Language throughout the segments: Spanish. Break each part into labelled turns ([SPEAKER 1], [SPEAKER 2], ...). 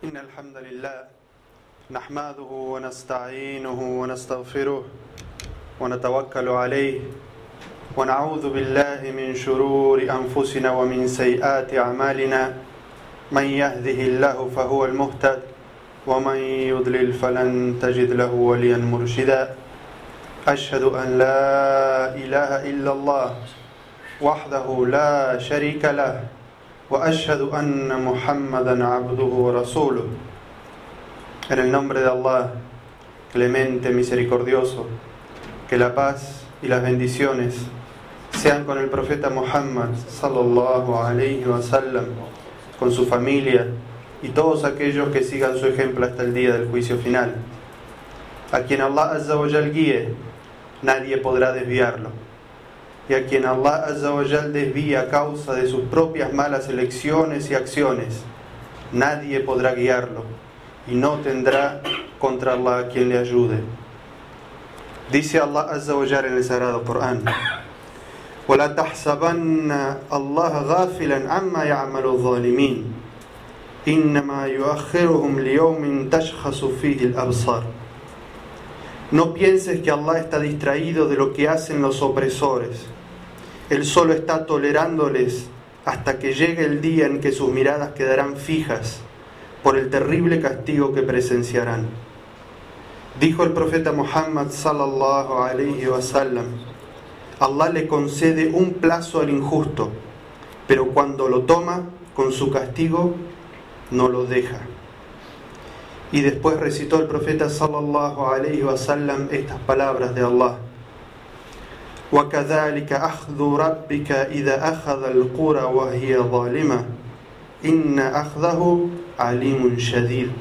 [SPEAKER 1] إن الحمد لله نحمده ونستعينه ونستغفره ونتوكل عليه ونعوذ بالله من شرور أنفسنا ومن سيئات أعمالنا. من يهده الله فهو المهتد ومن يضلل فلن تجد له وليا مرشدا. أشهد أن لا إله إلا الله وحده لا شريك له. وأشهد أن محمدا عبده ورسوله En el nombre de Allah, clemente, misericordioso, que la paz y las bendiciones sean con el profeta Muhammad sallallahu alayhi wa sallam, con su familia y todos aquellos que sigan su ejemplo hasta el día del juicio final. A quien Allah azza wa jal guíe, nadie podrá desviarlo. Y a quien Allah azza wa jal desvía a causa de sus propias malas elecciones y acciones, nadie podrá guiarlo y no tendrá contra Allah quien le ayude. Dice Allah azza wa jal en el sagrado Corán: ولا تحسبن الله غافلا عما يعمل الظالمين إنما يؤخرهم ليوم تشخص فيه الأبصار no pienses que Allah está distraído de lo que hacen los opresores. Él solo está tolerándoles hasta que llegue el día en que sus miradas quedarán fijas por el terrible castigo que presenciarán. Dijo el profeta Muhammad sallallahu alayhi wa sallam, Allah le concede un plazo al injusto, pero cuando lo toma con su castigo, no lo deja. Y después recitó el profeta sallallahu alayhi wa sallam estas palabras de Allah. وكذلك أخذ ربك إذا أخذ القرى وهي ظالمة إن أخذه عليم شديد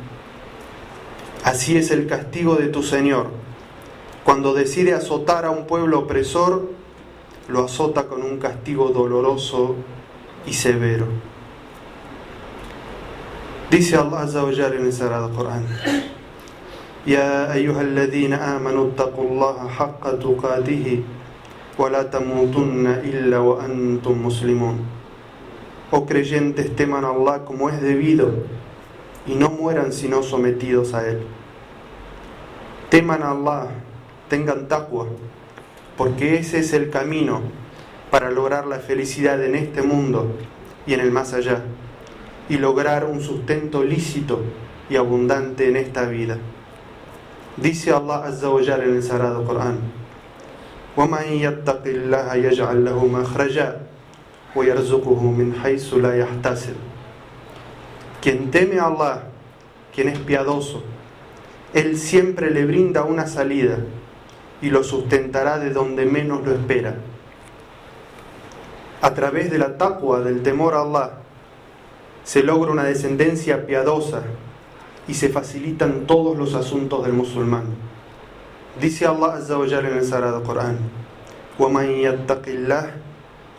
[SPEAKER 1] Así es el castigo de tu Señor. Cuando decide azotar a un pueblo opresor, lo azota con un castigo doloroso y severo. Dice Allah Azza wa Jalla en el Sagrado Corán: يا أيها الذين آمنوا اتقوا الله حق تقاته ولا تموتن إلا وأنتم مسلمون Oh creyentes, teman a Allah como es debido y no mueran sino sometidos a Él. Teman a Allah, tengan taqwa, porque ese es el camino para lograr la felicidad en este mundo y en el más allá, y lograr un sustento lícito y abundante en esta vida. Dice Allah Azza wa Jalla en el Sagrado Corán: ومن يتق الله يجعل له مخرجا ويرزقه من حيث لا يحتسب Quien teme a Allah, quien es piadoso, Él siempre le brinda una salida y lo sustentará de donde menos lo espera. A través de la taqwa, del temor a Allah, se logra una descendencia piadosa y se facilitan todos los asuntos del musulmán. Dice Allah Azza wa Jalla en el Sagrado Corán: وَمَن يَتَّقِ اللَّهِ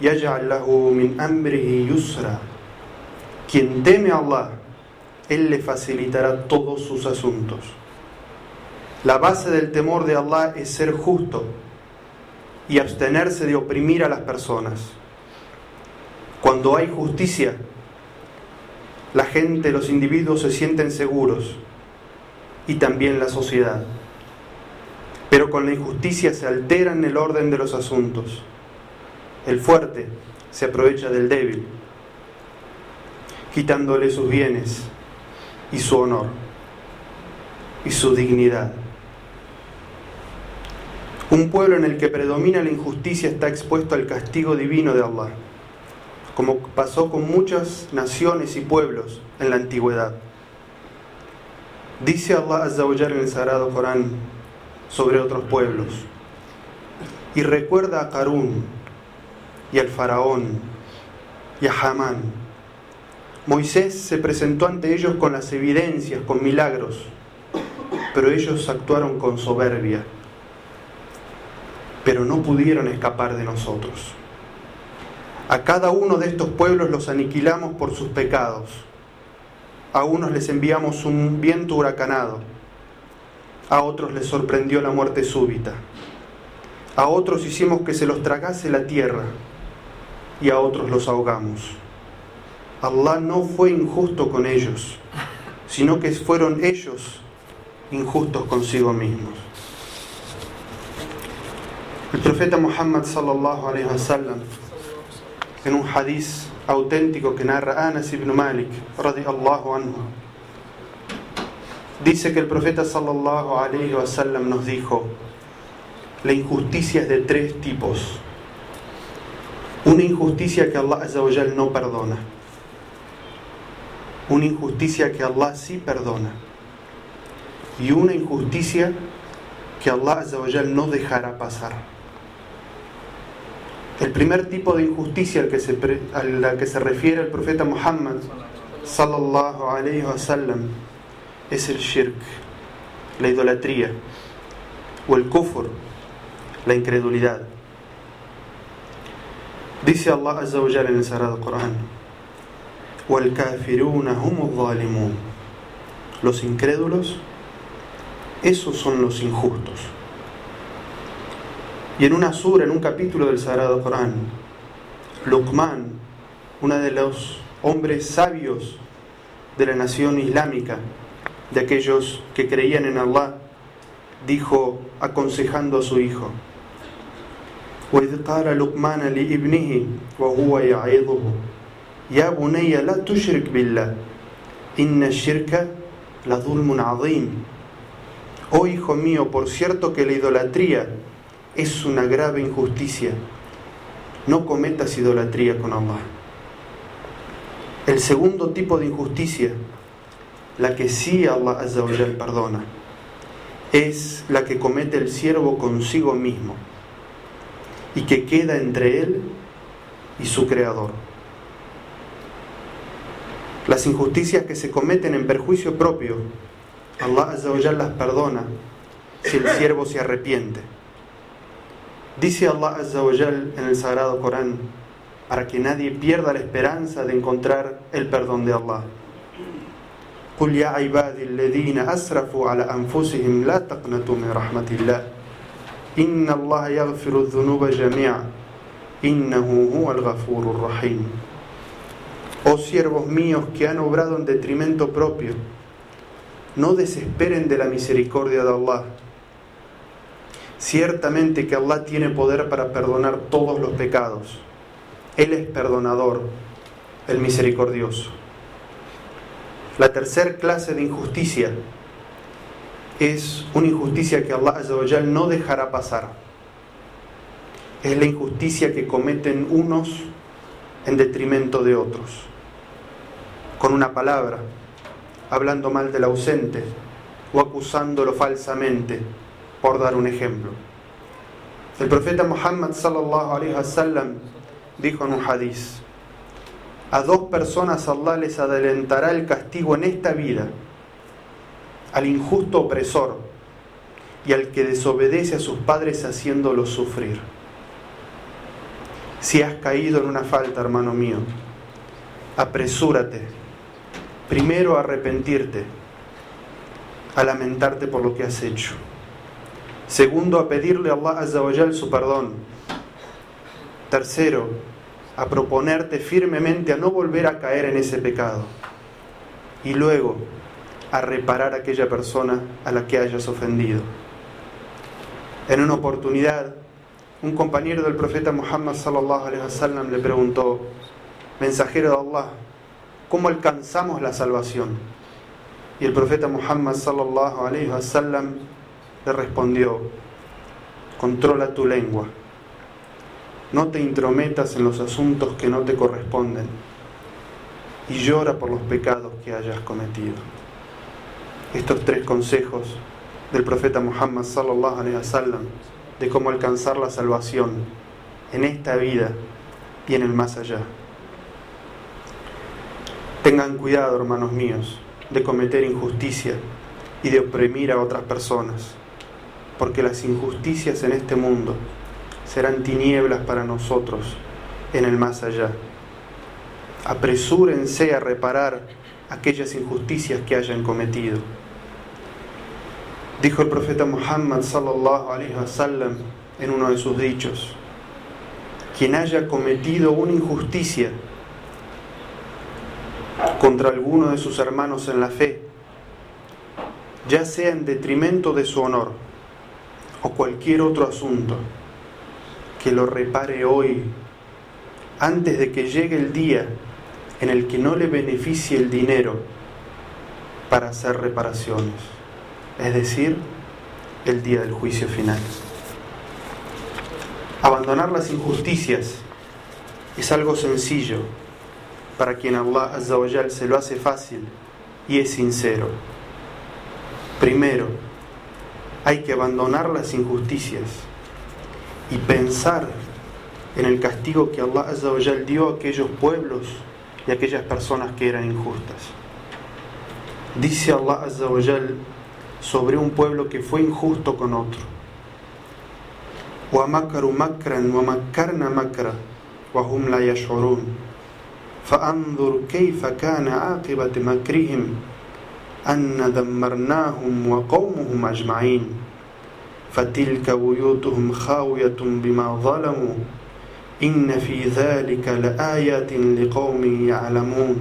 [SPEAKER 1] يَجْعَل لَّهُ مِنْ أَمْرِهِ يُسْرًا Quien teme a Allah, Él le facilitará todos sus asuntos. La base del temor de Allah es ser justo y abstenerse de oprimir a las personas. Cuando hay justicia, la gente, los individuos se sienten seguros y también la sociedad. Pero con la injusticia se alteran el orden de los asuntos. El fuerte se aprovecha del débil, quitándole sus bienes y su honor y su dignidad. Un pueblo en el que predomina la injusticia está expuesto al castigo divino de Allah, como pasó con muchas naciones y pueblos en la antigüedad. Dice Allah Azza en el Sagrado Corán sobre otros pueblos. Y recuerda a Karún y al faraón y a Hamán. Moisés se presentó ante ellos con las evidencias, con milagros, pero ellos actuaron con soberbia. Pero no pudieron escapar de nosotros. A cada uno de estos pueblos los aniquilamos por sus pecados. A unos les enviamos un viento huracanado. A otros les sorprendió la muerte súbita. A otros hicimos que se los tragase la tierra. Y a otros los ahogamos. Allah no fue injusto con ellos, sino que fueron ellos injustos consigo mismos. El profeta Muhammad sallallahu alaihi wasallam en un hadiz auténtico que narra Anas ibn Malik radiyallahu anhu dice que el profeta sallallahu alaihi wasallam nos dijo la injusticia es de tres tipos. Una injusticia que Allah azza wa jal no perdona. Una injusticia que Allah sí perdona. Y una injusticia que Allah azza wa jal no dejará pasar. El primer tipo de injusticia al que se, a la que se refiere el profeta Muhammad sallallahu alayhi wa sallam es el shirk, la idolatría o el kufr, la incredulidad. Dice Allah Azza en el Sagrado Corán. Los incrédulos esos son los injustos. Y en una sura, en un capítulo del Sagrado Corán, Luqman, uno de los hombres sabios de la nación islámica, de aquellos que creían en Allah, dijo aconsejando a su hijo: وإذ قال لقمان لابنه وهو يعظه يا بني لا تشرك بالله إن الشرك لظلم عظيم Oh hijo mío, por cierto que la idolatría es una grave injusticia. No cometas idolatría con Allah. El segundo tipo de injusticia, la que sí Allah Azza wa Jal perdona, es la que comete el siervo consigo mismo y que queda entre él y su creador. Las injusticias que se cometen en perjuicio propio, Allah Azza wa Jal las perdona si el siervo se arrepiente. Dice Allah Azza wa Jal en el Sagrado Corán, para que nadie pierda la esperanza de encontrar el perdón de Allah. قل يا عبادي الذين أسرفوا على أنفسهم لا تقنطوا من رحمة الله إن الله يغفر الذنوب جميعا إنه هو الغفور الرحيم Oh siervos míos que han obrado en detrimento propio, no desesperen de la misericordia de Allah. Ciertamente que Allah tiene poder para perdonar todos los pecados. Él es perdonador, el misericordioso. La tercera clase de injusticia es una injusticia que Allah no dejará pasar. Es la injusticia que cometen unos en detrimento de otros. Con una palabra, hablando mal del ausente o acusándolo falsamente, por dar un ejemplo. El profeta Muhammad sallallahu alaihi wasallam dijo en un hadiz: A dos personas Allah les adelantará el castigo en esta vida, al injusto opresor y al que desobedece a sus padres haciéndolos sufrir. Si has caído en una falta, hermano mío, apresúrate primero a arrepentirte, a lamentarte por lo que has hecho. Segundo, a pedirle a Allah Azza wa su perdón. Tercero, a proponerte firmemente a no volver a caer en ese pecado. Y luego, a reparar a aquella persona a la que hayas ofendido. En una oportunidad, un compañero del profeta Muhammad sallallahu alaihi wasallam le preguntó, mensajero de Allah, ¿cómo alcanzamos la salvación? Y el profeta Muhammad sallallahu alaihi wasallam le respondió, controla tu lengua, no te intrometas en los asuntos que no te corresponden y llora por los pecados que hayas cometido. Estos tres consejos del profeta Muhammad sallallahu alaihi wasallam de cómo alcanzar la salvación en esta vida y en el más allá. Tengan cuidado, hermanos míos, de cometer injusticia y de oprimir a otras personas, porque las injusticias en este mundo serán tinieblas para nosotros en el más allá. Apresúrense a reparar aquellas injusticias que hayan cometido. Dijo el profeta Muhammad sallallahu alaihi wasallam en uno de sus dichos: Quien haya cometido una injusticia contra alguno de sus hermanos en la fe, ya sea en detrimento de su honor o cualquier otro asunto, que lo repare hoy, antes de que llegue el día en el que no le beneficie el dinero para hacer reparaciones, es decir, el día del juicio final. Abandonar las injusticias es algo sencillo para quien Allah Azza se lo hace fácil y es sincero. Primero, hay que abandonar las injusticias y pensar en el castigo que Allah Azza dio a aquellos pueblos y a aquellas personas que eran injustas. Dice Allah Azza sobre un pueblo que fue injusto con otro. وَمَكَرُوا مَكْرًا وَمَكَّرْنَا مَكْرًا وَهُمْ لَا يَشْعُرُونَ فَأَنظُرْ كَيْفَ كَانَ عَاقِبَةُ مَكْرِهِمْ أَنَّ دَمَّرْنَاهُمْ وَقَوْمُهُمْ أَجْمَعِينَ فتلك بيوتهم خاوية بما ظلموا إن في ذلك لآيات لقوم يعلمون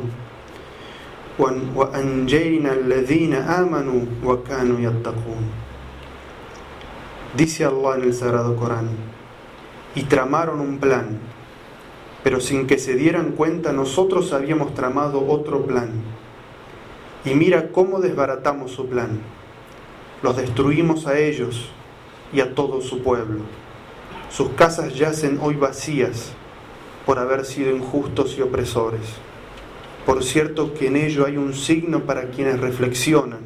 [SPEAKER 1] وأنجينا الذين آمنوا وكانوا يتقون Dice Allah en el Sagrado Corán, y tramaron un plan, pero sin que se dieran cuenta nosotros habíamos tramado otro plan. Y mira cómo desbaratamos su plan. Los destruimos a ellos y a todo su pueblo. Sus casas yacen hoy vacías por haber sido injustos y opresores. Por cierto que en ello hay un signo para quienes reflexionan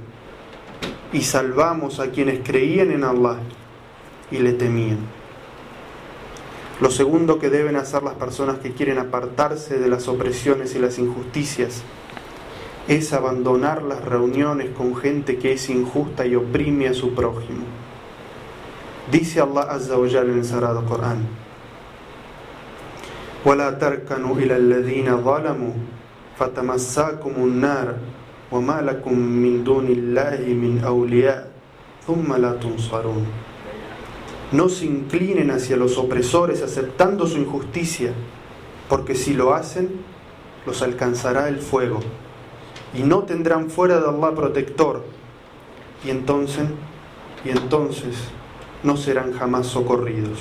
[SPEAKER 1] y salvamos a quienes creían en Allah y le temían. Lo segundo que deben hacer las personas que quieren apartarse de las opresiones y las injusticias es abandonar las reuniones con gente que es injusta y oprime a su prójimo. Dice Allah Azza wa Jalla en el Sagrado Corán: ولا تركنوا إلى الذين ظلموا فتمساكم النار وما لكم من دون الله من أولياء ثم لا تنصرون No se inclinen hacia los opresores aceptando su injusticia, porque si lo hacen, los alcanzará el fuego y no tendrán fuera de Allah protector. Y entonces, y entonces no serán jamás socorridos.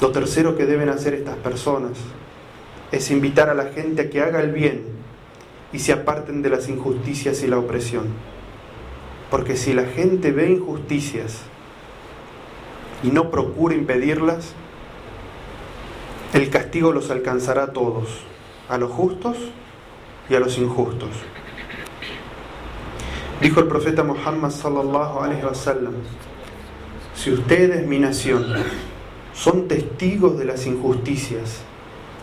[SPEAKER 1] Lo tercero que deben hacer estas personas es invitar a la gente a que haga el bien y se aparten de las injusticias y la opresión. Porque si la gente ve injusticias y no procura impedirlas, el castigo los alcanzará a todos, a los justos y a los injustos. Dijo el profeta Muhammad sallallahu alaihi wasallam: si ustedes, mi nación, son testigos de las injusticias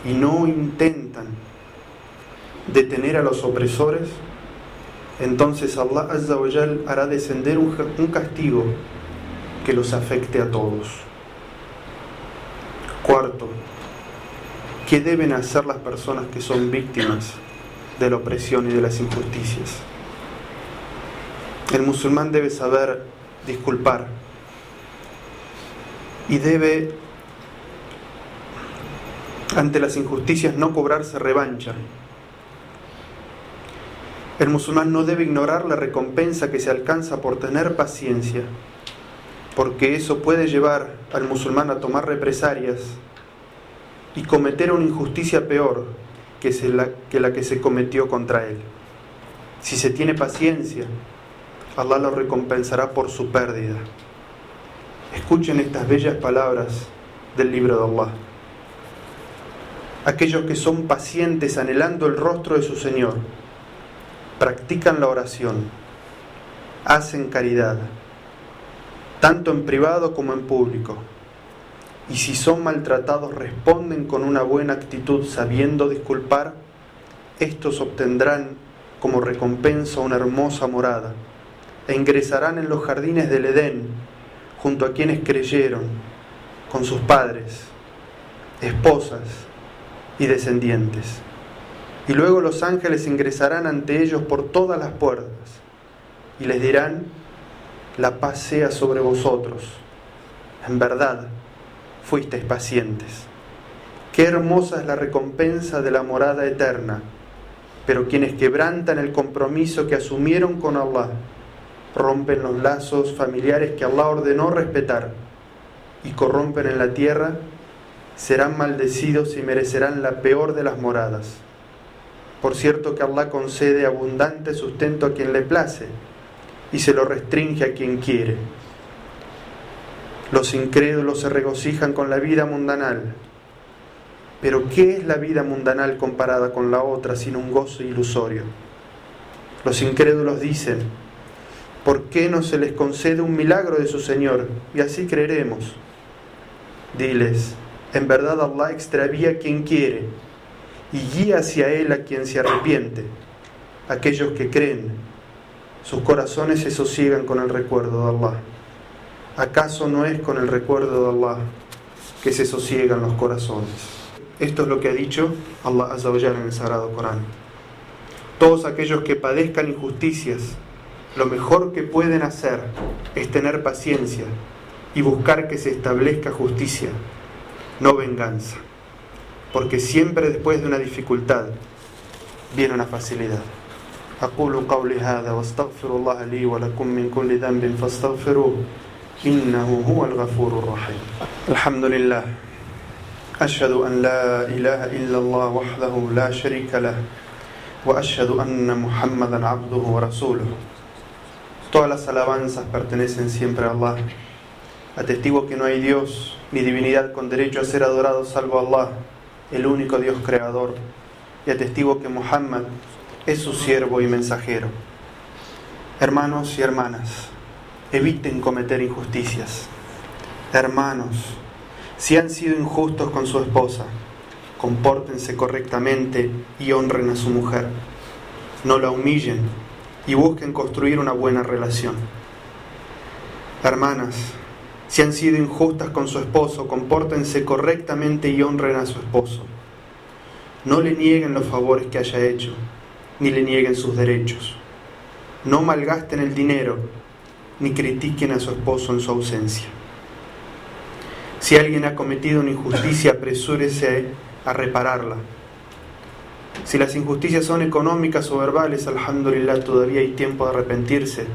[SPEAKER 1] y no intentan detener a los opresores, entonces Allah Azza wa hará descender un, castigo que los afecte a todos. Cuarto, ¿qué deben hacer las personas que son víctimas de la opresión y de las injusticias? El musulmán debe saber disculpar y debe ante las injusticias no cobrarse revancha. El musulmán no debe ignorar la recompensa que se alcanza por tener paciencia, porque eso puede llevar al musulmán a tomar represalias y cometer una injusticia peor que, la, que la que se cometió contra él. Si se tiene paciencia, Allah lo recompensará por su pérdida. Escuchen estas bellas palabras del libro de Allah. Aquellos que son pacientes anhelando el rostro de su Señor, practican la oración, hacen caridad, tanto en privado como en público. Y si son maltratados, responden con una buena actitud sabiendo disculpar, estos obtendrán como recompensa una hermosa morada e ingresarán en los jardines del Edén junto a quienes creyeron, con sus padres, esposas y descendientes. Y luego los ángeles ingresarán ante ellos por todas las puertas y les dirán, la paz sea sobre vosotros. En verdad, fuisteis pacientes. Qué hermosa es la recompensa de la morada eterna. Pero quienes quebrantan el compromiso que asumieron con Allah rompen los lazos familiares que Allah ordenó respetar y corrompen en la tierra, serán maldecidos y merecerán la peor de las moradas. Por cierto que Allah concede abundante sustento a quien le place y se lo restringe a quien quiere. Los incrédulos se regocijan con la vida mundanal. Pero ¿qué es la vida mundanal comparada con la otra sin un gozo ilusorio? Los incrédulos dicen, ¿por qué no se les concede un milagro de su Señor? Y así creeremos. Diles, en verdad Allah extravía a quien quiere y guía hacia Él a quien se arrepiente. Aquellos que creen, sus corazones se sosiegan con el recuerdo de Allah. ¿Acaso no es con el recuerdo de Allah que se sosiegan los corazones? Esto es lo que ha dicho Allah Azza en el Sagrado Corán. Todos aquellos que padezcan injusticias, lo mejor que pueden hacer es tener paciencia y buscar que se establezca justicia, no venganza, porque siempre después de una dificultad viene una facilidad. أقول قولي هذا واستغفر الله لي ولكم من كل ذنب فاستغفروه إنه هو الغفور الرحيم الحمد لله أشهد أن لا إله إلا الله وحده لا شريك له وأشهد أن محمدا عبده ورسوله Todas las alabanzas pertenecen siempre a Allah. Atestigo que no hay Dios ni divinidad con derecho a ser adorado salvo Allah, el único Dios creador. Y atestigo que Muhammad es su siervo y mensajero. Hermanos y hermanas, eviten cometer injusticias. Hermanos, si han sido injustos con su esposa, compórtense correctamente y honren a su mujer. No la humillen y busquen construir una buena relación. Hermanas, si han sido injustas con su esposo, compórtense correctamente y honren a su esposo. No le nieguen los favores que haya hecho ni le nieguen sus derechos. No malgasten el dinero, ni critiquen a su esposo en su ausencia. Si alguien ha cometido una injusticia, apresúrese a repararla. Si las injusticias son económicas o verbales, alhamdulillah, todavía hay tiempo de arrepentirse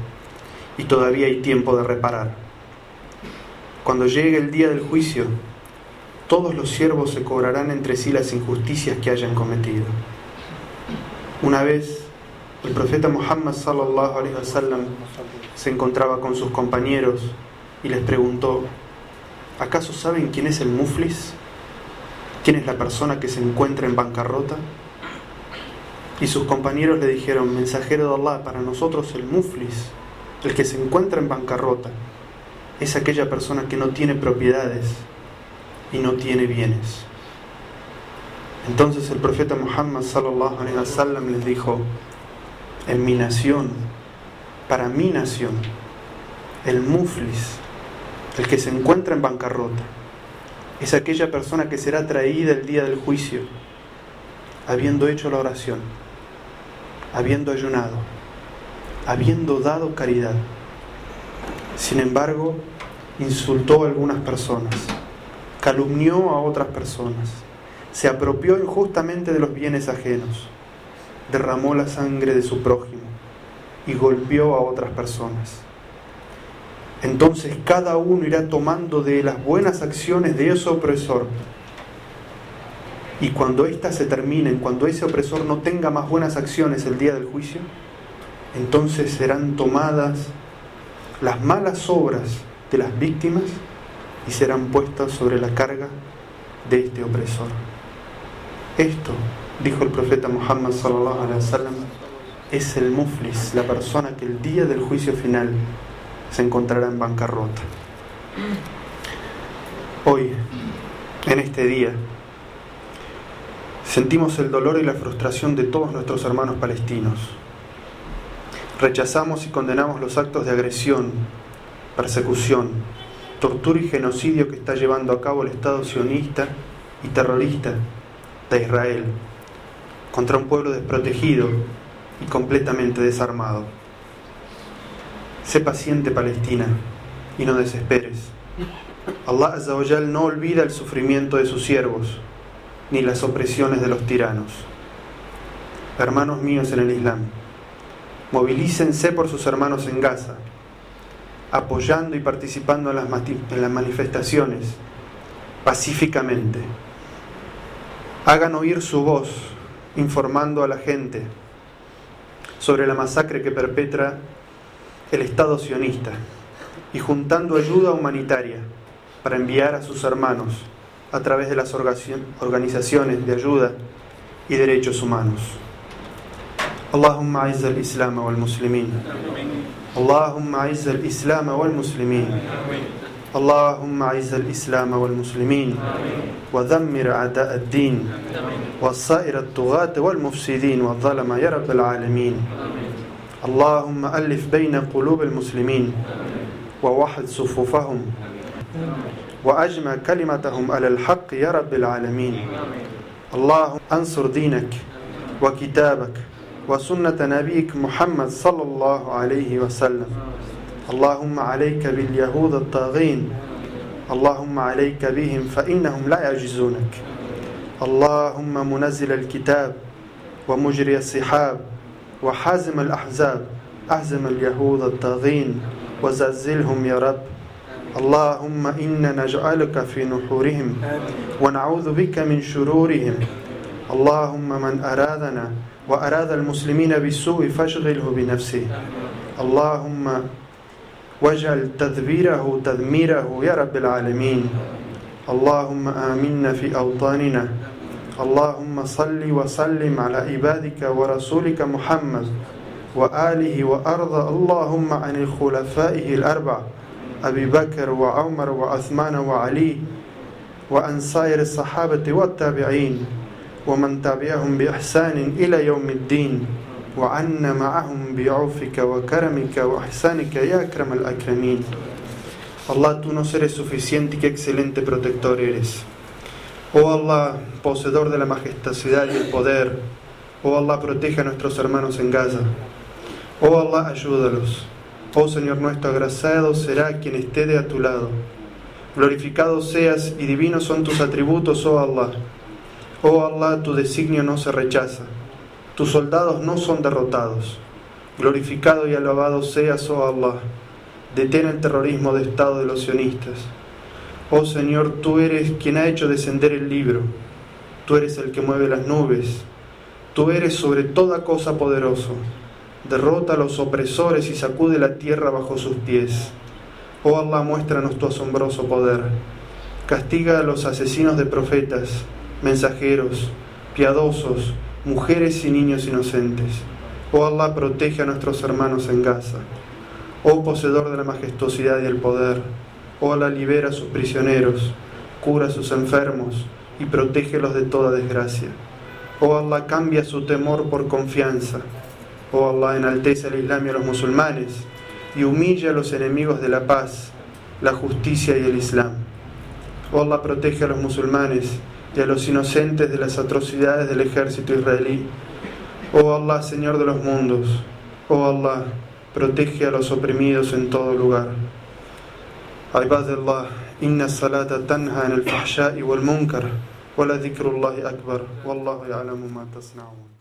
[SPEAKER 1] y todavía hay tiempo de reparar. Cuando llegue el día del juicio, todos los siervos se cobrarán entre sí las injusticias que hayan cometido. Una vez el profeta Muhammad sallallahu wasallam se encontraba con sus compañeros y les preguntó: ¿Acaso saben quién es el muflis? ¿Quién es la persona que se encuentra en bancarrota? Y sus compañeros le dijeron: Mensajero de Allah, para nosotros el muflis, el que se encuentra en bancarrota, es aquella persona que no tiene propiedades y no tiene bienes. Entonces el profeta Muhammad sallallahu alaihi wasallam les dijo: En mi nación, para mi nación, el muflis, el que se encuentra en bancarrota, es aquella persona que será traída el día del juicio, habiendo hecho la oración, habiendo ayunado, habiendo dado caridad. Sin embargo, insultó a algunas personas, calumnió a otras personas se apropió injustamente de los bienes ajenos, derramó la sangre de su prójimo y golpeó a otras personas. Entonces cada uno irá tomando de las buenas acciones de ese opresor. Y cuando éstas se terminen, cuando ese opresor no tenga más buenas acciones el día del juicio, entonces serán tomadas las malas obras de las víctimas y serán puestas sobre la carga de este opresor. Esto, dijo el profeta Muhammad sallallahu es el muflis, la persona que el día del juicio final se encontrará en bancarrota. Hoy, en este día, sentimos el dolor y la frustración de todos nuestros hermanos palestinos. Rechazamos y condenamos los actos de agresión, persecución, tortura y genocidio que está llevando a cabo el Estado sionista y terrorista de Israel contra un pueblo desprotegido y completamente desarmado. Sé paciente Palestina y no desesperes. Allah Azzawajal no olvida el sufrimiento de sus siervos ni las opresiones de los tiranos. Hermanos míos en el Islam, Movilícense por sus hermanos en Gaza, apoyando y participando en las, en las manifestaciones pacíficamente. Hagan oír su voz informando a la gente sobre la masacre que perpetra el Estado sionista y juntando ayuda humanitaria para enviar a sus hermanos a través de las organizaciones de ayuda y derechos humanos. اللهم اعز الاسلام والمسلمين اللهم اعز الاسلام والمسلمين اللهم اعز الإسلام والمسلمين ودمر أعداء الدين والصائر الطغاة والمفسدين والظلمة يا رب العالمين. اللهم ألف بين قلوب المسلمين ووحد صفوفهم وأجمع كلمتهم على الحق يا رب العالمين. اللهم أنصر دينك وكتابك وسنة نبيك محمد صلى الله عليه وسلم. اللهم عليك باليهود الطاغين. اللهم عليك بهم فإنهم لا يعجزونك. اللهم منزل الكتاب ومجري السحاب وحازم الأحزاب. أهزم اليهود الطاغين وزلزلهم يا رب. اللهم إنا نجعلك في نحورهم ونعوذ بك من شرورهم. اللهم من أرادنا وأراد المسلمين بالسوء فاشغله بنفسه. اللهم واجعل تدبيره تدميره يا رب العالمين. اللهم آمنا في أوطاننا. اللهم صل وسلم على عبادك ورسولك محمد وآله وأرض. اللهم عن الخلفائه الأربع أبي بكر وعمر وعثمان وعلي وعن سائر الصحابة والتابعين ومن تبعهم بإحسان إلى يوم الدين. وعنا معهم بعوفك وكرمك وإحسانك يا أكرم الأكرمين Allah, tú nos eres suficiente y qué excelente protector eres. Oh Allah, poseedor de la majestuosidad y el poder. Oh Allah, protege a nuestros hermanos en Gaza. Oh Allah, ayúdalos. Oh Señor nuestro, agraciado será quien esté de a tu lado. Glorificado seas y divinos son tus atributos, oh Allah. Oh Allah, tu designio no se rechaza, tus soldados no son derrotados. Glorificado y alabado seas, oh Allah. Detén el terrorismo de Estado de los sionistas. Oh Señor, tú eres quien ha hecho descender el libro. Tú eres el que mueve las nubes. Tú eres sobre toda cosa poderoso. Derrota a los opresores y sacude la tierra bajo sus pies. Oh Allah, muéstranos tu asombroso poder. Castiga a los asesinos de profetas mensajeros, piadosos, mujeres y niños inocentes. Oh Allah, protege a nuestros hermanos en Gaza. Oh poseedor de la majestuosidad y el poder. Oh Allah, libera a sus prisioneros, cura a sus enfermos y protégelos de toda desgracia. Oh Allah, cambia su temor por confianza. Oh Allah, enaltece al Islam y a los musulmanes y humilla a los enemigos de la paz, la justicia y el Islam. Oh Allah, protege a los musulmanes y a los inocentes de las atrocidades del ejército israelí. Oh Allah, Señor de los mundos, oh Allah, protege a los oprimidos en todo lugar. عباد الله إن الصلاة تنهى عن الفحشاء والمنكر ولذكر الله أكبر والله يعلم ما تصنعون